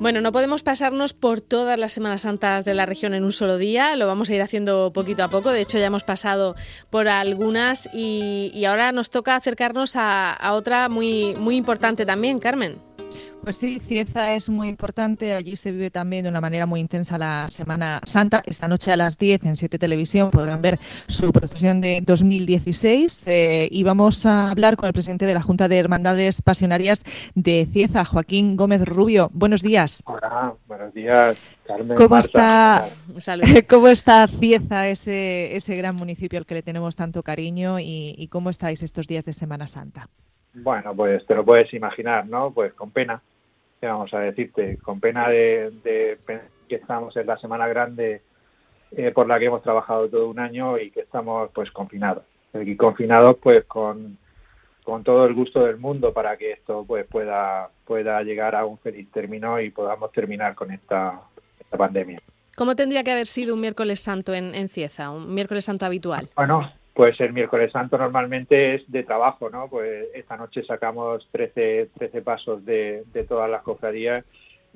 Bueno, no podemos pasarnos por todas las Semanas Santas de la región en un solo día, lo vamos a ir haciendo poquito a poco, de hecho ya hemos pasado por algunas y, ahora nos toca acercarnos a, a otra muy, muy importante también, Carmen. Pues sí, Cieza es muy importante. Allí se vive también de una manera muy intensa la Semana Santa. Esta noche a las 10 en 7 Televisión podrán ver su procesión de 2016 eh, y vamos a hablar con el presidente de la Junta de Hermandades Pasionarias de Cieza, Joaquín Gómez Rubio. Buenos días. Hola, buenos días. Carmen, ¿Cómo está, ¿Cómo está Cieza, ese, ese gran municipio al que le tenemos tanto cariño y, y cómo estáis estos días de Semana Santa? Bueno, pues te lo puedes imaginar, ¿no? Pues con pena, ¿qué vamos a decirte? Con pena de, que estamos en la semana grande eh, por la que hemos trabajado todo un año y que estamos pues confinados. Y confinados pues con, con todo el gusto del mundo para que esto pues pueda, pueda llegar a un feliz término y podamos terminar con esta, esta pandemia. ¿Cómo tendría que haber sido un miércoles santo en, en Cieza, un miércoles santo habitual? Bueno, pues el miércoles santo normalmente es de trabajo, ¿no? Pues esta noche sacamos 13, 13 pasos de, de todas las cofradías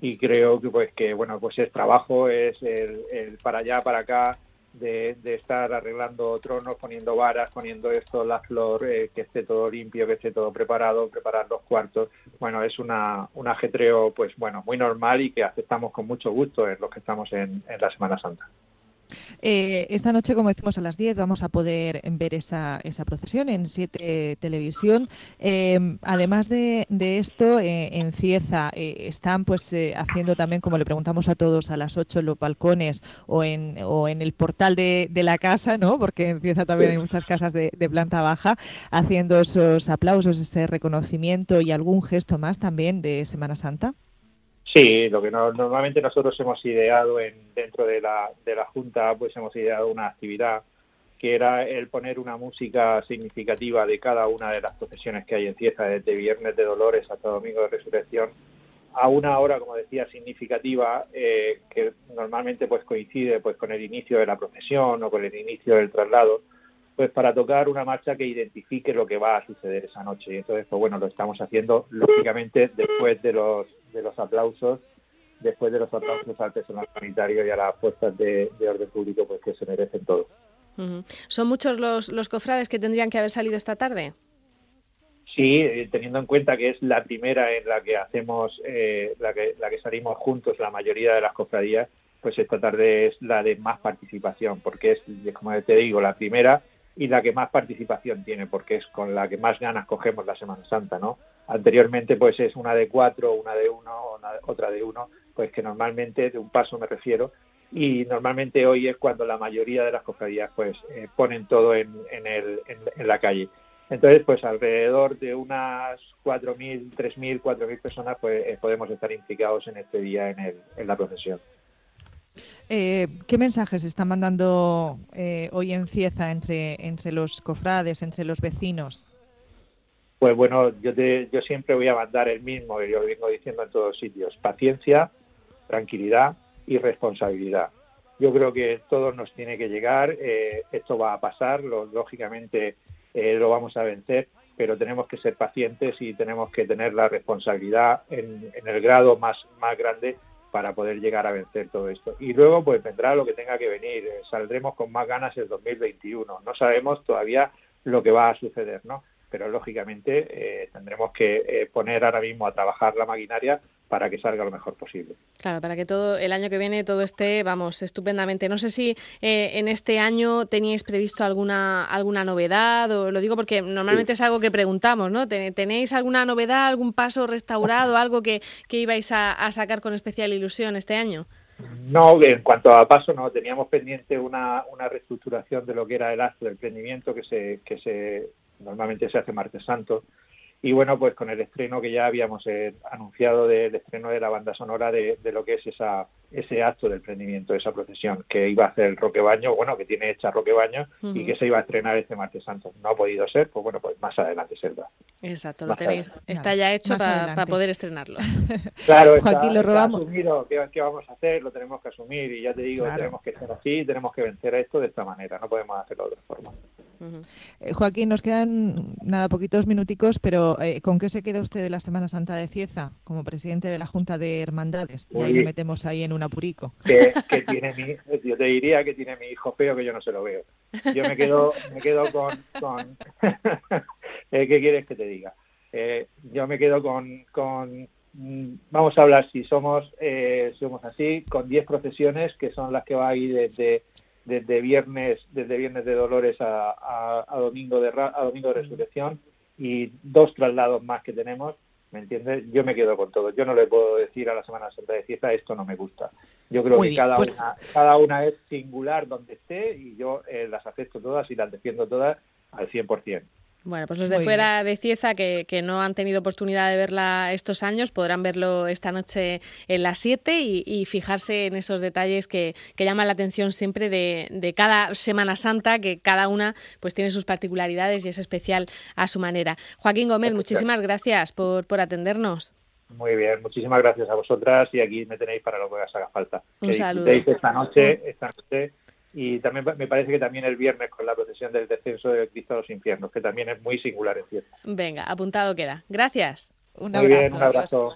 y creo que pues que bueno pues es trabajo, es el, para allá, para acá, de, estar arreglando tronos, poniendo varas, poniendo esto, la flor, eh, que esté todo limpio, que esté todo preparado, preparar los cuartos. Bueno, es una, un ajetreo pues bueno muy normal y que aceptamos con mucho gusto en los que estamos en, en la Semana Santa. Eh, esta noche, como decimos, a las 10 vamos a poder ver esa, esa procesión en 7 Televisión. Eh, además de, esto, eh, en Cieza están pues haciendo también, como le preguntamos a todos, a las 8 en los balcones o en, o en el portal de, la casa, ¿no? porque en Cieza también hay muchas casas de, de planta baja, haciendo esos aplausos, ese reconocimiento y algún gesto más también de Semana Santa. Sí, lo que normalmente nosotros hemos ideado en, dentro de la, de la Junta, pues hemos ideado una actividad que era el poner una música significativa de cada una de las procesiones que hay en Cieza, desde Viernes de Dolores hasta Domingo de Resurrección, a una hora, como decía, significativa, eh, que normalmente pues coincide pues con el inicio de la procesión o con el inicio del traslado, pues para tocar una marcha que identifique lo que va a suceder esa noche. Y entonces, pues bueno, lo estamos haciendo lógicamente después de los, de los aplausos, después de los aplausos al personal sanitario y a las fuerzas de, orden público, pues que se merecen todos. ¿Son muchos los, los cofrades que tendrían que haber salido esta tarde? Sí, eh, teniendo en cuenta que es la primera en la que hacemos, eh, la, que, la que salimos juntos la mayoría de las cofradías, pues esta tarde es la de más participación, porque es, como te digo, la primera y la que más participación tiene, porque es con la que más ganas cogemos la Semana Santa, ¿no? Anteriormente, pues es una de cuatro, una de uno, otra de uno, pues que normalmente, de un paso me refiero, y normalmente hoy es cuando la mayoría de las cofradías, pues, eh, ponen todo en, en, el, en, la calle. Entonces, pues alrededor de unas 4.000, 3.000, 4.000 personas, pues eh, podemos estar implicados en este día en, el, en la procesión. Eh, ¿Qué mensajes están mandando eh, hoy en Cieza entre, entre los cofrades, entre los vecinos? Pues bueno, yo, yo siempre voy a mandar el mismo, que yo lo vengo diciendo en todos sitios, paciencia, tranquilidad y responsabilidad. Yo creo que todo nos tiene que llegar, eh, esto va a pasar, lógicamente lo vamos a vencer, pero tenemos que ser pacientes y tenemos que tener la responsabilidad en, en el grado más, más grande para poder llegar a vencer todo esto. Y luego pues vendrá lo que tenga que venir, eh, saldremos con más ganas el 2021. No sabemos todavía lo que va a suceder, ¿no? Pero lógicamente eh, tendremos que eh, poner ahora mismo a trabajar la maquinaria para que salga lo mejor posible. Claro, para que todo el año que viene todo esté, vamos, estupendamente. No sé si eh, en este año teníais previsto alguna alguna novedad, o lo digo porque normalmente es algo que preguntamos, ¿no? ¿Tenéis alguna novedad, algún paso restaurado, algo que, que ibais a, sacar con especial ilusión este año? No, en cuanto a paso, no. Teníamos pendiente una, una reestructuración de lo que era el acto de emprendimiento que se, que se normalmente se hace martes santo y bueno, pues con el estreno que ya habíamos eh, anunciado del estreno de la banda sonora de, lo que es esa, ese acto del prendimiento, esa procesión que iba a hacer el Roque Baño, bueno, que tiene hecha Roque Baño y que se iba a estrenar este martes santo. No ha podido ser, pues bueno, pues más adelante será. Exacto, lo tenéis. Está ya hecho para poder estrenarlo. claro, está, lo robamos. asumido ¿qué, vamos a hacer, lo tenemos que asumir y ya te digo, tenemos que ser así, tenemos que vencer a esto de esta manera, no podemos hacerlo de otra forma. Eh, Joaquín, nos quedan nada poquitos minuticos, pero eh, ¿con qué se queda usted de la Semana Santa de Cieza como presidente de la Junta de Hermandades? Y ahí lo metemos ahí en un apurico. Que, tiene mi, yo te diría que tiene mi hijo feo que yo no se lo veo. Yo me quedo, me quedo con... con ¿Qué quieres que te diga? yo me quedo con, con mm, vamos a hablar si somos somos así con 10 procesiones que son las que va a ir desde desde viernes desde viernes de Dolores a, domingo de a domingo de Resurrección y dos traslados más que tenemos ¿me entiendes? Yo me quedo con todo. Yo no le puedo decir a la Semana Santa de Fiesta esto no me gusta. Yo creo que cada pues una cada una es singular donde esté y yo eh, las acepto todas y las defiendo todas al 100%. Bueno, pues los de fuera de Cieza que, que, no han tenido oportunidad de verla estos años podrán verlo esta noche en las 7 y, fijarse en esos detalles que, que llaman la atención siempre de, de, cada Semana Santa, que cada una pues tiene sus particularidades y es especial a su manera. Joaquín Gómez, muchísimas gracias por, por atendernos. Muy bien, muchísimas gracias a vosotras y aquí me tenéis para lo que os haga falta. Un saludo. Esta noche, esta noche y también me parece que también el viernes con la procesión del descenso de Cristo a los infiernos, que también es muy singular en cierto. Venga, apuntado queda. Gracias. Un abrazo. Muy bien, un abrazo.